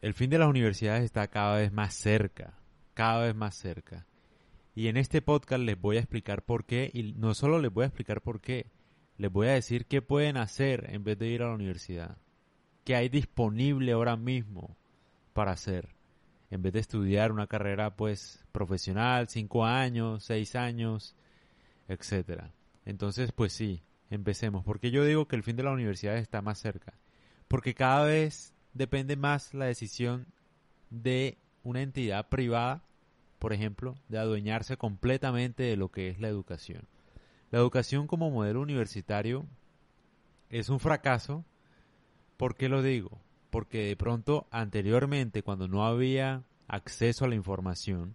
el fin de las universidades está cada vez más cerca, cada vez más cerca. Y en este podcast les voy a explicar por qué, y no solo les voy a explicar por qué, les voy a decir qué pueden hacer en vez de ir a la universidad, qué hay disponible ahora mismo para hacer, en vez de estudiar una carrera pues profesional, cinco años, seis años, etcétera. Entonces, pues sí, empecemos. Porque yo digo que el fin de la universidad está más cerca. Porque cada vez depende más la decisión de una entidad privada, por ejemplo, de adueñarse completamente de lo que es la educación. La educación como modelo universitario es un fracaso. ¿Por qué lo digo? Porque de pronto anteriormente, cuando no había acceso a la información,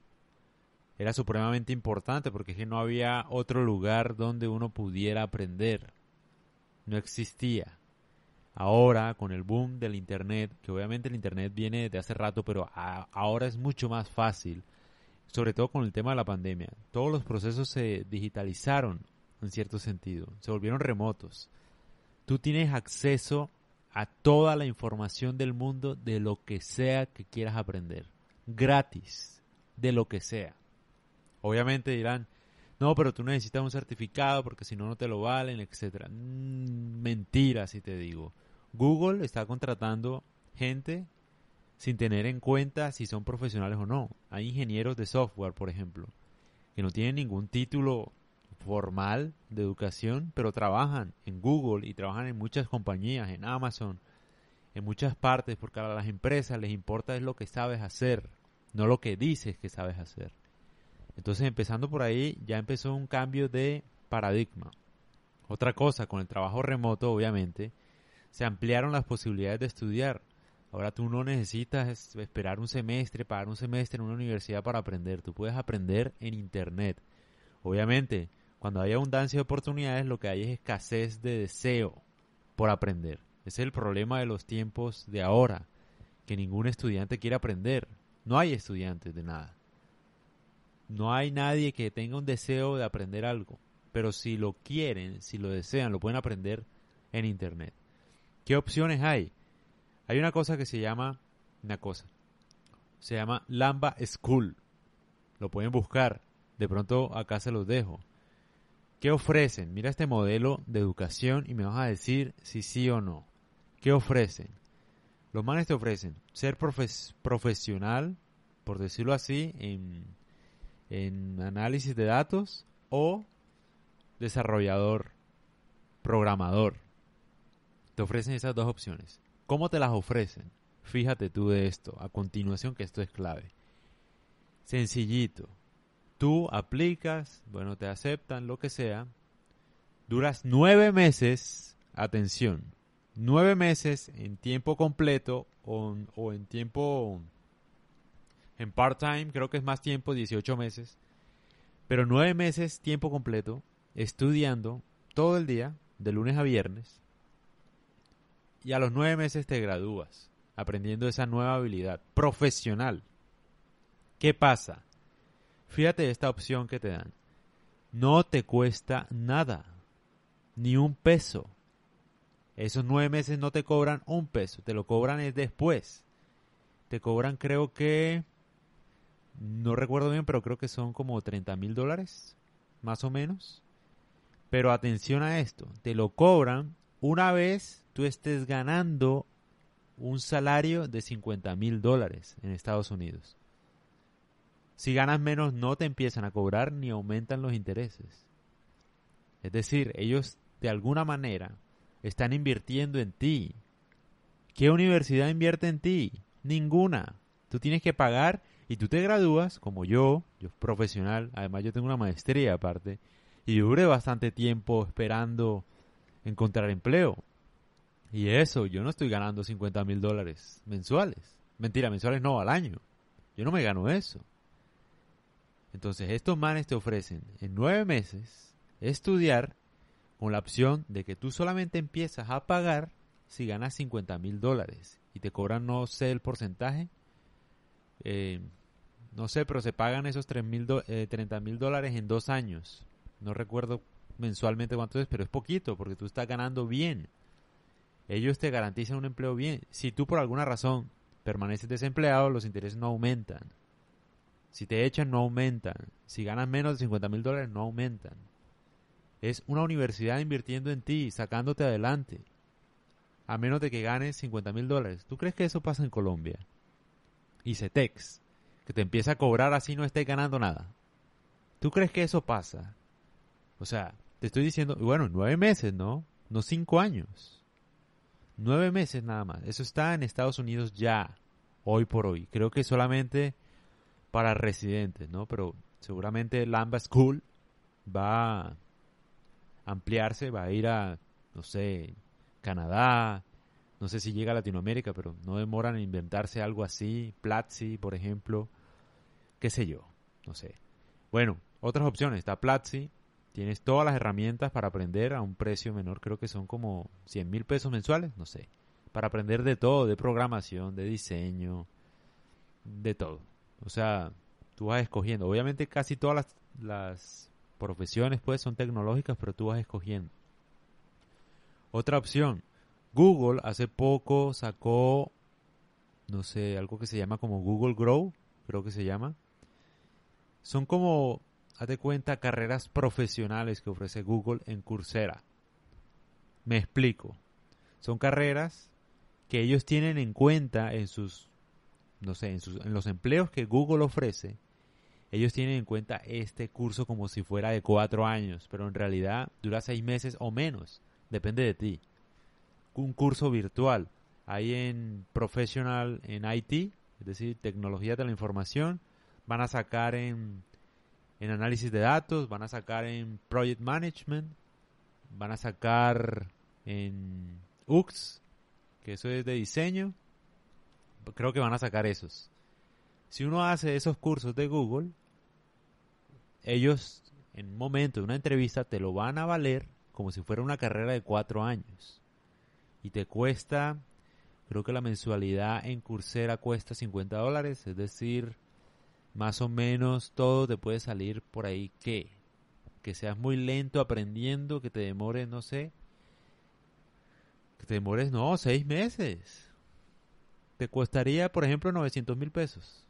era supremamente importante porque que no había otro lugar donde uno pudiera aprender. No existía. Ahora, con el boom del Internet, que obviamente el Internet viene de hace rato, pero ahora es mucho más fácil, sobre todo con el tema de la pandemia. Todos los procesos se digitalizaron en cierto sentido, se volvieron remotos. Tú tienes acceso a toda la información del mundo de lo que sea que quieras aprender, gratis, de lo que sea. Obviamente dirán, no, pero tú necesitas un certificado porque si no, no te lo valen, etcétera. Mm, mentira, si te digo. Google está contratando gente sin tener en cuenta si son profesionales o no. Hay ingenieros de software, por ejemplo, que no tienen ningún título formal de educación, pero trabajan en Google y trabajan en muchas compañías, en Amazon, en muchas partes, porque a las empresas les importa es lo que sabes hacer, no lo que dices que sabes hacer. Entonces, empezando por ahí, ya empezó un cambio de paradigma. Otra cosa, con el trabajo remoto, obviamente, se ampliaron las posibilidades de estudiar. Ahora tú no necesitas esperar un semestre, pagar un semestre en una universidad para aprender. Tú puedes aprender en Internet. Obviamente, cuando hay abundancia de oportunidades, lo que hay es escasez de deseo por aprender. Ese es el problema de los tiempos de ahora, que ningún estudiante quiere aprender. No hay estudiantes de nada. No hay nadie que tenga un deseo de aprender algo. Pero si lo quieren, si lo desean, lo pueden aprender en Internet. ¿Qué opciones hay? Hay una cosa que se llama, una cosa, se llama Lamba School. Lo pueden buscar. De pronto acá se los dejo. ¿Qué ofrecen? Mira este modelo de educación y me vas a decir si sí o no. ¿Qué ofrecen? Los manes te ofrecen ser profesional, por decirlo así, en, en análisis de datos o desarrollador, programador. Te ofrecen esas dos opciones. ¿Cómo te las ofrecen? Fíjate tú de esto, a continuación que esto es clave. Sencillito. Tú aplicas, bueno, te aceptan, lo que sea. Duras nueve meses, atención, nueve meses en tiempo completo o, o en tiempo, en part-time, creo que es más tiempo, 18 meses. Pero nueve meses, tiempo completo, estudiando todo el día, de lunes a viernes, y a los nueve meses te gradúas, aprendiendo esa nueva habilidad profesional. ¿Qué pasa? Fíjate esta opción que te dan. No te cuesta nada, ni un peso. Esos nueve meses no te cobran un peso, te lo cobran es después. Te cobran creo que, no recuerdo bien, pero creo que son como 30 mil dólares, más o menos. Pero atención a esto, te lo cobran una vez tú estés ganando un salario de 50 mil dólares en Estados Unidos. Si ganas menos no te empiezan a cobrar ni aumentan los intereses. Es decir, ellos de alguna manera están invirtiendo en ti. ¿Qué universidad invierte en ti? Ninguna. Tú tienes que pagar y tú te gradúas, como yo, yo profesional, además yo tengo una maestría aparte, y duré bastante tiempo esperando encontrar empleo. Y eso, yo no estoy ganando 50 mil dólares mensuales. Mentira, mensuales no, al año. Yo no me gano eso. Entonces, estos manes te ofrecen en nueve meses estudiar con la opción de que tú solamente empiezas a pagar si ganas 50 mil dólares y te cobran, no sé el porcentaje, eh, no sé, pero se pagan esos 3 mil 30 eh, mil dólares en dos años. No recuerdo mensualmente cuánto es, pero es poquito porque tú estás ganando bien ellos te garantizan un empleo bien. Si tú por alguna razón permaneces desempleado, los intereses no aumentan. Si te echan, no aumentan. Si ganas menos de 50 mil dólares, no aumentan. Es una universidad invirtiendo en ti, sacándote adelante. A menos de que ganes 50 mil dólares. ¿Tú crees que eso pasa en Colombia? Y CETEX, que te empieza a cobrar así no estés ganando nada. ¿Tú crees que eso pasa? O sea, te estoy diciendo, bueno, nueve meses, ¿no? No cinco años. Nueve meses nada más. Eso está en Estados Unidos ya, hoy por hoy. Creo que solamente para residentes, ¿no? Pero seguramente Lamba School va a ampliarse, va a ir a, no sé, Canadá, no sé si llega a Latinoamérica, pero no demoran en inventarse algo así, Platzi, por ejemplo, qué sé yo, no sé. Bueno, otras opciones, está Platzi, tienes todas las herramientas para aprender a un precio menor, creo que son como 100 mil pesos mensuales, no sé, para aprender de todo, de programación, de diseño, de todo. O sea, tú vas escogiendo. Obviamente casi todas las, las profesiones pues son tecnológicas, pero tú vas escogiendo. Otra opción, Google hace poco sacó, no sé, algo que se llama como Google Grow, creo que se llama. Son como Hazte cuenta carreras profesionales que ofrece Google en Coursera. Me explico. Son carreras que ellos tienen en cuenta en sus, no sé, en, sus, en los empleos que Google ofrece. Ellos tienen en cuenta este curso como si fuera de cuatro años, pero en realidad dura seis meses o menos. Depende de ti. Un curso virtual. Ahí en Professional en IT, es decir, tecnología de la información, van a sacar en en análisis de datos, van a sacar en project management, van a sacar en UX, que eso es de diseño. Creo que van a sacar esos. Si uno hace esos cursos de Google, ellos en un momento de una entrevista te lo van a valer como si fuera una carrera de cuatro años. Y te cuesta, creo que la mensualidad en Coursera cuesta 50 dólares, es decir, más o menos todo te puede salir por ahí que que seas muy lento aprendiendo, que te demores, no sé, que te demores, no, seis meses. Te costaría, por ejemplo, 900 mil pesos,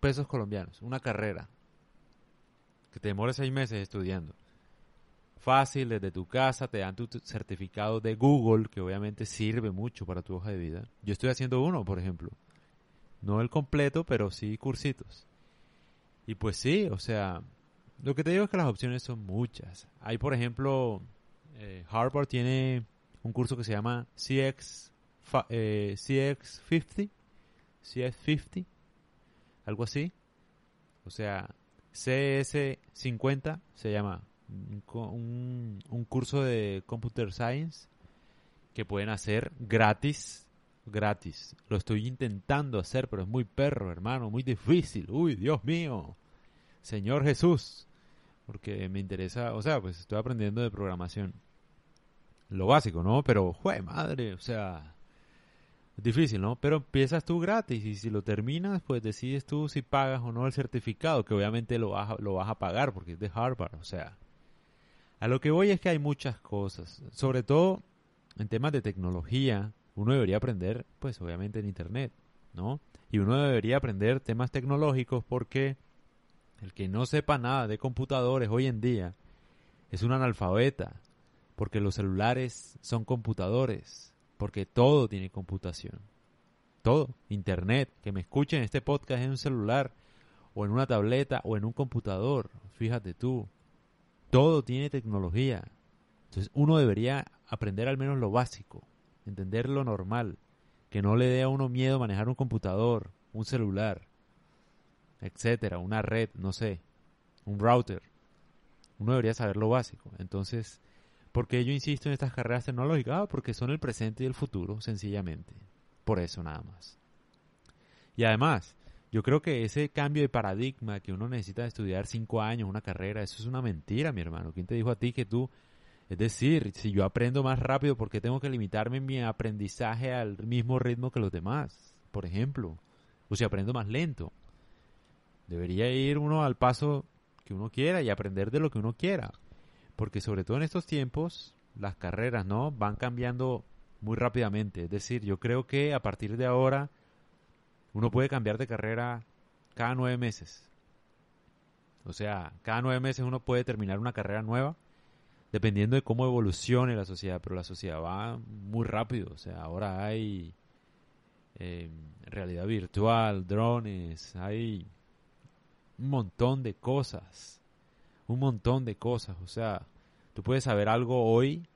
pesos colombianos, una carrera. Que te demores seis meses estudiando. Fácil, desde tu casa, te dan tu certificado de Google, que obviamente sirve mucho para tu hoja de vida. Yo estoy haciendo uno, por ejemplo. No el completo, pero sí cursitos. Y pues sí, o sea, lo que te digo es que las opciones son muchas. Hay, por ejemplo, eh, Harvard tiene un curso que se llama CX, eh, CX50, CX50, algo así. O sea, CS50 se llama un, un curso de Computer Science que pueden hacer gratis gratis. Lo estoy intentando hacer, pero es muy perro, hermano, muy difícil. Uy, Dios mío. Señor Jesús. Porque me interesa, o sea, pues estoy aprendiendo de programación. Lo básico, ¿no? Pero, jue madre, o sea, es difícil, ¿no? Pero empiezas tú gratis y si lo terminas, pues decides tú si pagas o no el certificado, que obviamente lo vas lo vas a pagar porque es de Harvard, o sea. A lo que voy es que hay muchas cosas, sobre todo en temas de tecnología, uno debería aprender, pues obviamente en Internet, ¿no? Y uno debería aprender temas tecnológicos porque el que no sepa nada de computadores hoy en día es un analfabeta, porque los celulares son computadores, porque todo tiene computación. Todo, Internet, que me escuchen este podcast en un celular, o en una tableta, o en un computador, fíjate tú, todo tiene tecnología. Entonces uno debería aprender al menos lo básico entender lo normal, que no le dé a uno miedo manejar un computador, un celular, etcétera, una red, no sé, un router. Uno debería saber lo básico. Entonces, ¿por qué yo insisto en estas carreras tecnológicas? Ah, porque son el presente y el futuro, sencillamente. Por eso nada más. Y además, yo creo que ese cambio de paradigma que uno necesita estudiar cinco años, una carrera, eso es una mentira, mi hermano. ¿Quién te dijo a ti que tú es decir, si yo aprendo más rápido, ¿por qué tengo que limitarme mi aprendizaje al mismo ritmo que los demás? Por ejemplo. O si aprendo más lento. Debería ir uno al paso que uno quiera y aprender de lo que uno quiera. Porque sobre todo en estos tiempos, las carreras, ¿no? Van cambiando muy rápidamente. Es decir, yo creo que a partir de ahora uno puede cambiar de carrera cada nueve meses. O sea, cada nueve meses uno puede terminar una carrera nueva dependiendo de cómo evolucione la sociedad, pero la sociedad va muy rápido. O sea, ahora hay eh, realidad virtual, drones, hay un montón de cosas, un montón de cosas. O sea, tú puedes saber algo hoy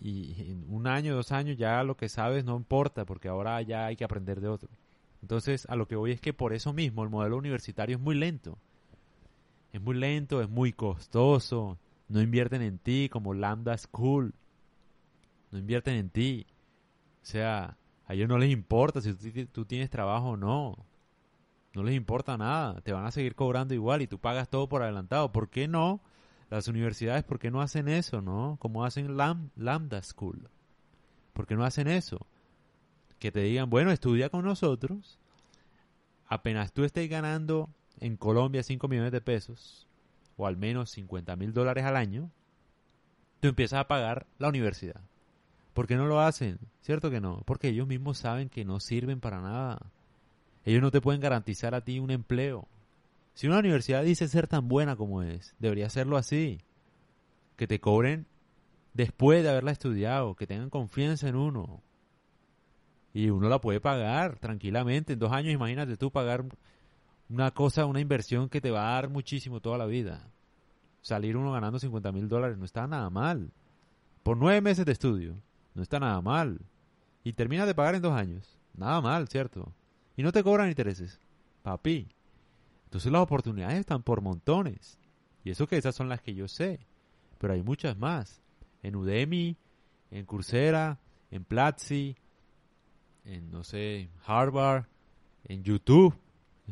y en un año, dos años ya lo que sabes no importa porque ahora ya hay que aprender de otro. Entonces, a lo que voy es que por eso mismo el modelo universitario es muy lento. Es muy lento, es muy costoso. No invierten en ti como Lambda School. No invierten en ti. O sea, a ellos no les importa si tú, tienes trabajo o no. No les importa nada. Te van a seguir cobrando igual y tú pagas todo por adelantado. ¿Por qué no? Las universidades, ¿por qué no hacen eso, no? Como hacen Lambda School. ¿Por qué no hacen eso? Que te digan, bueno, estudia con nosotros. Apenas tú estés ganando en Colombia 5 millones de pesos, o al menos 50 mil dólares al año, tú empiezas a pagar la universidad. ¿Por qué no lo hacen? ¿Cierto que no? Porque ellos mismos saben que no sirven para nada. Ellos no te pueden garantizar a ti un empleo. Si una universidad dice ser tan buena como es, debería serlo así. Que te cobren después de haberla estudiado, que tengan confianza en uno. Y uno la puede pagar tranquilamente. En dos años, imagínate tú pagar una cosa, una inversión que te va a dar muchísimo toda la vida. Salir uno ganando 50 mil dólares no está nada mal. Por nueve meses de estudio, no está nada mal. Y terminas de pagar en dos años. Nada mal, ¿cierto? Y no te cobran intereses. Papi. Entonces las oportunidades están por montones. Y eso que esas son las que yo sé. Pero hay muchas más. En Udemy, en Coursera, en Platzi, en, no sé, Harvard, en YouTube.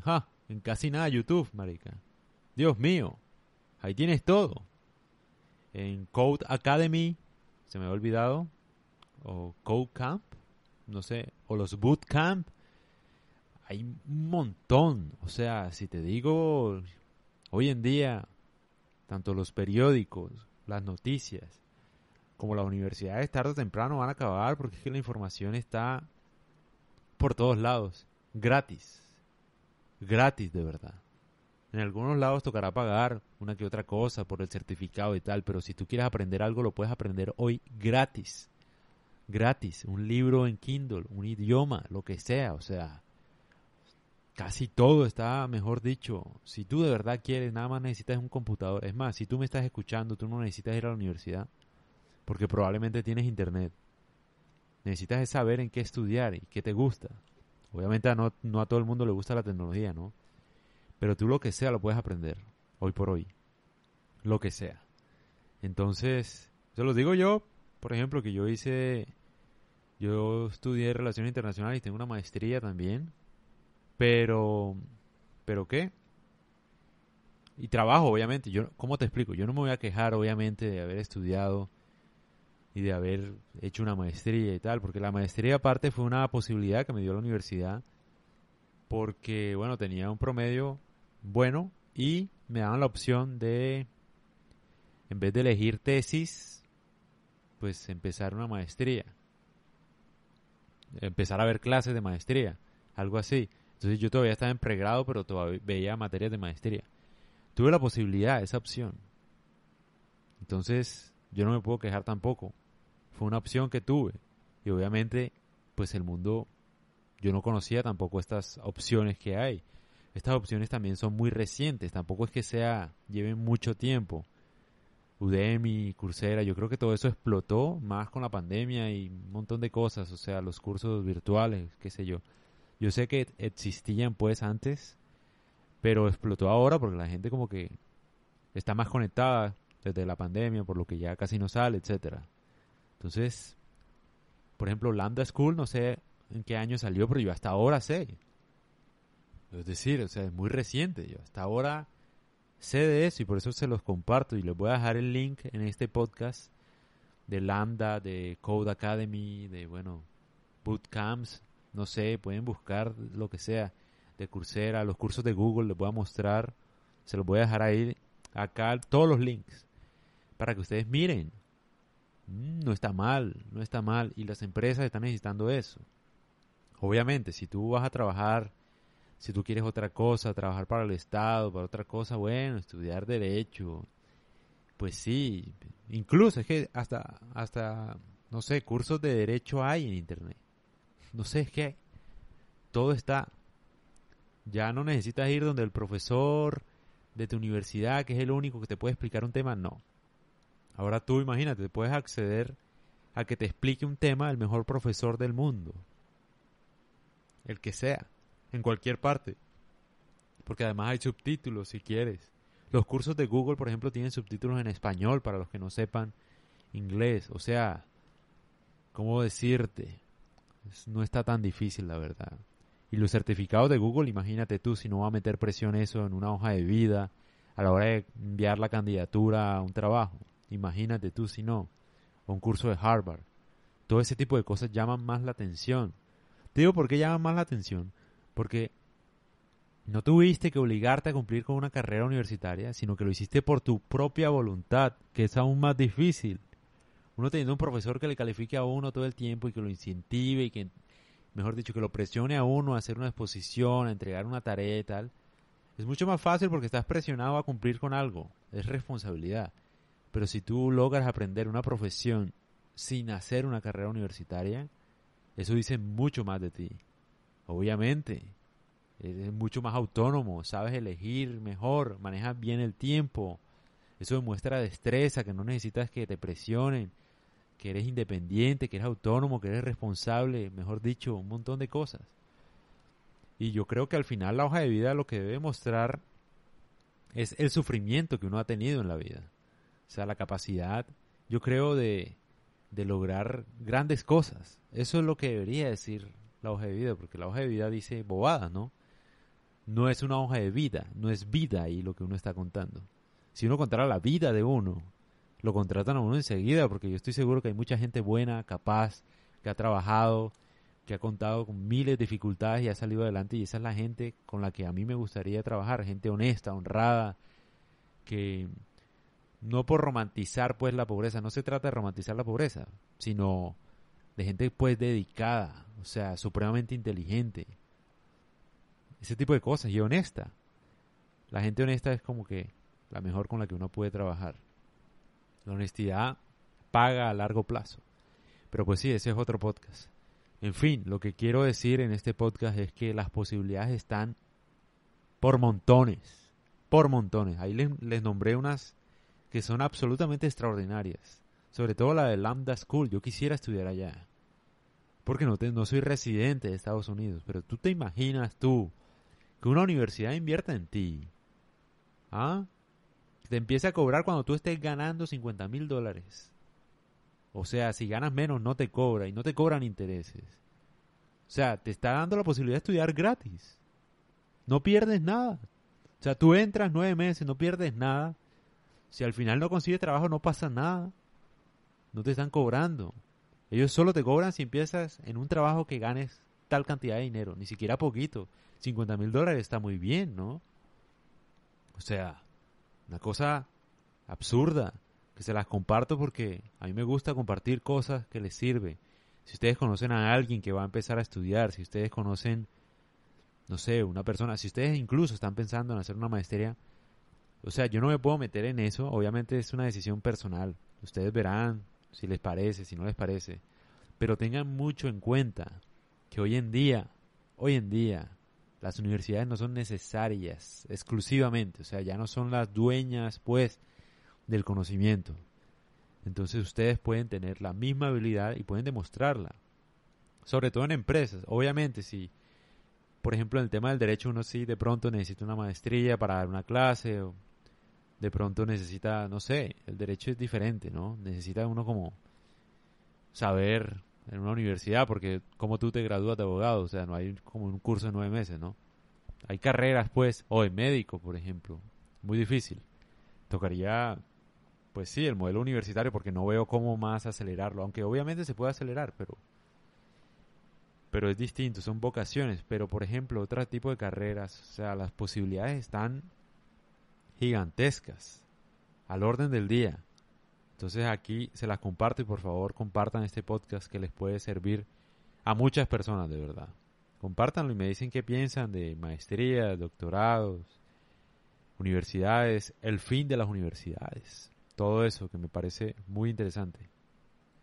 Ja, en casi nada YouTube, marica. Dios mío, ahí tienes todo. En Code Academy, se me ha olvidado, o Code Camp, no sé, o los Bootcamp, hay un montón. O sea, si te digo, hoy en día, tanto los periódicos, las noticias, como las universidades tarde o temprano van a acabar porque es que la información está por todos lados, gratis gratis de verdad. En algunos lados tocará pagar una que otra cosa por el certificado y tal, pero si tú quieres aprender algo lo puedes aprender hoy gratis. Gratis, un libro en Kindle, un idioma, lo que sea, o sea, casi todo está, mejor dicho. Si tú de verdad quieres, nada más necesitas un computador. Es más, si tú me estás escuchando, tú no necesitas ir a la universidad, porque probablemente tienes internet. Necesitas saber en qué estudiar y qué te gusta. Obviamente no, no a todo el mundo le gusta la tecnología, ¿no? Pero tú lo que sea lo puedes aprender, hoy por hoy. Lo que sea. Entonces, se lo digo yo, por ejemplo, que yo hice, yo estudié Relaciones Internacionales y tengo una maestría también. Pero, ¿pero qué? Y trabajo, obviamente. Yo, ¿Cómo te explico? Yo no me voy a quejar, obviamente, de haber estudiado y de haber hecho una maestría y tal, porque la maestría aparte fue una posibilidad que me dio la universidad, porque bueno, tenía un promedio bueno y me daban la opción de, en vez de elegir tesis, pues empezar una maestría, empezar a ver clases de maestría, algo así. Entonces yo todavía estaba en pregrado, pero todavía veía materias de maestría. Tuve la posibilidad, esa opción. Entonces, yo no me puedo quejar tampoco. Fue una opción que tuve. Y obviamente, pues el mundo, yo no conocía tampoco estas opciones que hay. Estas opciones también son muy recientes, tampoco es que sea, lleven mucho tiempo. Udemy, Coursera, yo creo que todo eso explotó más con la pandemia y un montón de cosas, o sea, los cursos virtuales, qué sé yo. Yo sé que existían pues antes, pero explotó ahora porque la gente como que está más conectada, desde la pandemia, por lo que ya casi no sale, etcétera. Entonces, por ejemplo, Lambda School, no sé en qué año salió, pero yo hasta ahora sé. Es decir, o sea, es muy reciente. Yo hasta ahora sé de eso y por eso se los comparto y les voy a dejar el link en este podcast de Lambda, de Code Academy, de, bueno, bootcamps, no sé, pueden buscar lo que sea, de Coursera, los cursos de Google, les voy a mostrar, se los voy a dejar ahí, acá, todos los links para que ustedes miren. Mm, no está mal, no está mal. Y las empresas están necesitando eso. Obviamente, si tú vas a trabajar Si tú quieres otra cosa, trabajar para el Estado, para otra cosa, bueno, estudiar derecho. Pues sí, incluso es que hasta, hasta, no sé, cursos de derecho hay en Internet. No sé, es que todo está. Ya no necesitas ir donde el profesor de tu universidad, que es el único que te puede explicar un tema, no. Ahora tú imagínate, puedes acceder a que te explique un tema el mejor profesor del mundo. El que sea, en cualquier parte. Porque además hay subtítulos si quieres. Los cursos de Google, por ejemplo, tienen subtítulos en español para los que no sepan inglés. O sea, ¿cómo decirte? no está tan difícil, la verdad. Y los certificados de Google, imagínate tú si no va a meter presión eso en una hoja de vida a la hora de enviar la candidatura a un trabajo. Imagínate tú si no. O un curso de Harvard. Todo ese tipo de cosas llaman más la atención. Te digo por qué llaman más la atención. Porque no tuviste que obligarte a cumplir con una carrera universitaria, sino que lo hiciste por tu propia voluntad, que es aún más difícil. Uno teniendo un profesor que le califique a uno todo el tiempo y que lo incentive y que, mejor dicho, que lo presione a uno a hacer una exposición, a entregar una tarea y tal, es mucho más fácil porque estás presionado a cumplir con algo. Es responsabilidad. Pero si tú logras aprender una profesión sin hacer una carrera universitaria, eso dice mucho más de ti. Obviamente, eres mucho más autónomo, sabes elegir mejor, manejas bien el tiempo. Eso demuestra destreza, que no necesitas que te presionen, que eres independiente, que eres autónomo, que eres responsable, mejor dicho, un montón de cosas. Y yo creo que al final la hoja de vida lo que debe mostrar es el sufrimiento que uno ha tenido en la vida. Sea, la capacidad, yo creo, de, de lograr grandes cosas. Eso es lo que debería decir la hoja de vida, porque la hoja de vida dice bobada, ¿no? No es una hoja de vida, no es vida ahí lo que uno está contando. Si uno contara la vida de uno, lo contratan a uno enseguida, porque yo estoy seguro que hay mucha gente buena, capaz, que ha trabajado, que ha contado con miles de dificultades y ha salido adelante, y esa es la gente con la que a mí me gustaría trabajar, gente honesta, honrada, que no por romantizar pues la pobreza, no se trata de romantizar la pobreza, sino de gente pues dedicada, o sea, supremamente inteligente. Ese tipo de cosas y honesta. La gente honesta es como que la mejor con la que uno puede trabajar. La honestidad paga a largo plazo. Pero pues sí, ese es otro podcast. En fin, lo que quiero decir en este podcast es que las posibilidades están por montones. Por montones. Ahí les, les nombré unas que son absolutamente extraordinarias. Sobre todo la de Lambda School. Yo quisiera estudiar allá. Porque no, no soy residente de Estados Unidos. Pero tú te imaginas tú que una universidad invierta en ti. ¿Ah? Te empiece a cobrar cuando tú estés ganando 50 mil dólares. O sea, si ganas menos no te cobra y no te cobran intereses. O sea, te está dando la posibilidad de estudiar gratis. No pierdes nada. O sea, tú entras nueve meses, no pierdes nada. Si al final no consigues trabajo, no pasa nada. No te están cobrando. Ellos solo te cobran si empiezas en un trabajo que ganes tal cantidad de dinero, ni siquiera poquito. 50 mil dólares está muy bien, ¿no? O sea, una cosa absurda, que se las comparto porque a mí me gusta compartir cosas que les sirven. Si ustedes conocen a alguien que va a empezar a estudiar, si ustedes conocen, no sé, una persona, si ustedes incluso están pensando en hacer una maestría, o sea, yo no me puedo meter en eso, obviamente es una decisión personal. Ustedes verán si les parece, si no les parece. Pero tengan mucho en cuenta que hoy en día, hoy en día, las universidades no son necesarias exclusivamente, o sea, ya no son las dueñas, pues, del conocimiento. Entonces ustedes pueden tener la misma habilidad y pueden demostrarla. Sobre todo en empresas. Obviamente, si, por ejemplo, en el tema del derecho uno sí de pronto necesita una maestría para dar una clase o de pronto necesita, no sé, el derecho es diferente, ¿no? Necesita uno como saber en una universidad, porque como tú te gradúas de abogado, o sea, no hay como un curso de nueve meses, ¿no? Hay carreras, pues, o de médico, por ejemplo, muy difícil. Tocaría, pues sí, el modelo universitario, porque no veo cómo más acelerarlo, aunque obviamente se puede acelerar, pero pero es distinto, son vocaciones, pero por ejemplo, otro tipo de carreras, o sea, las posibilidades están gigantescas al orden del día. Entonces aquí se las comparto y por favor compartan este podcast que les puede servir a muchas personas de verdad. Compártanlo y me dicen qué piensan de maestrías, doctorados, universidades, el fin de las universidades. Todo eso que me parece muy interesante.